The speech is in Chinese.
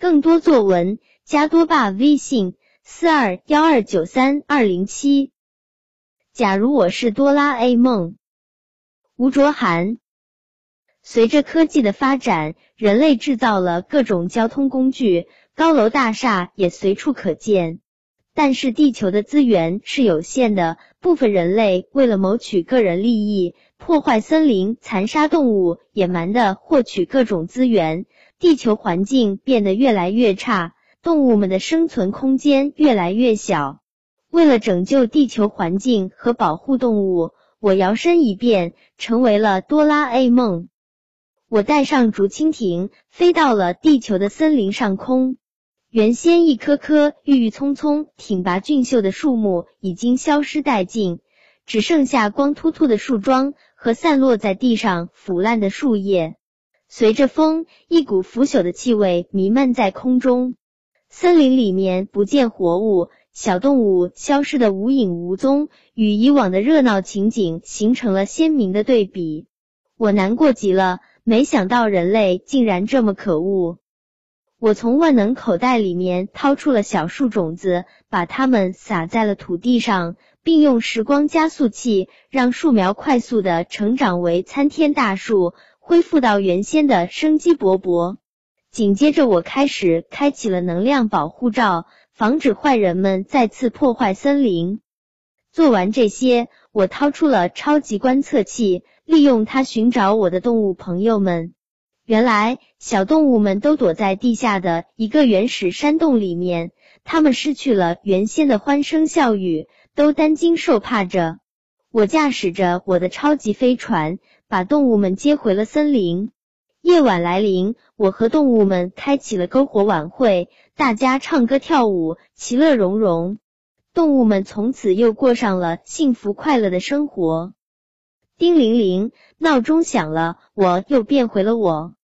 更多作文加多爸微信四二幺二九三二零七。假如我是哆啦 A 梦，吴卓涵。随着科技的发展，人类制造了各种交通工具，高楼大厦也随处可见。但是地球的资源是有限的，部分人类为了谋取个人利益，破坏森林、残杀动物，野蛮的获取各种资源，地球环境变得越来越差，动物们的生存空间越来越小。为了拯救地球环境和保护动物，我摇身一变成为了哆啦 A 梦。我带上竹蜻蜓，飞到了地球的森林上空。原先一棵棵郁郁葱葱、挺拔俊秀的树木已经消失殆尽，只剩下光秃秃的树桩和散落在地上腐烂的树叶。随着风，一股腐朽的气味弥漫在空中。森林里面不见活物，小动物消失的无影无踪，与以往的热闹情景形成了鲜明的对比。我难过极了，没想到人类竟然这么可恶。我从万能口袋里面掏出了小树种子，把它们撒在了土地上，并用时光加速器让树苗快速的成长为参天大树，恢复到原先的生机勃勃。紧接着，我开始开启了能量保护罩，防止坏人们再次破坏森林。做完这些，我掏出了超级观测器，利用它寻找我的动物朋友们。原来，小动物们都躲在地下的一个原始山洞里面，它们失去了原先的欢声笑语，都担惊受怕着。我驾驶着我的超级飞船，把动物们接回了森林。夜晚来临，我和动物们开启了篝火晚会，大家唱歌跳舞，其乐融融。动物们从此又过上了幸福快乐的生活。叮铃铃，闹钟响了，我又变回了我。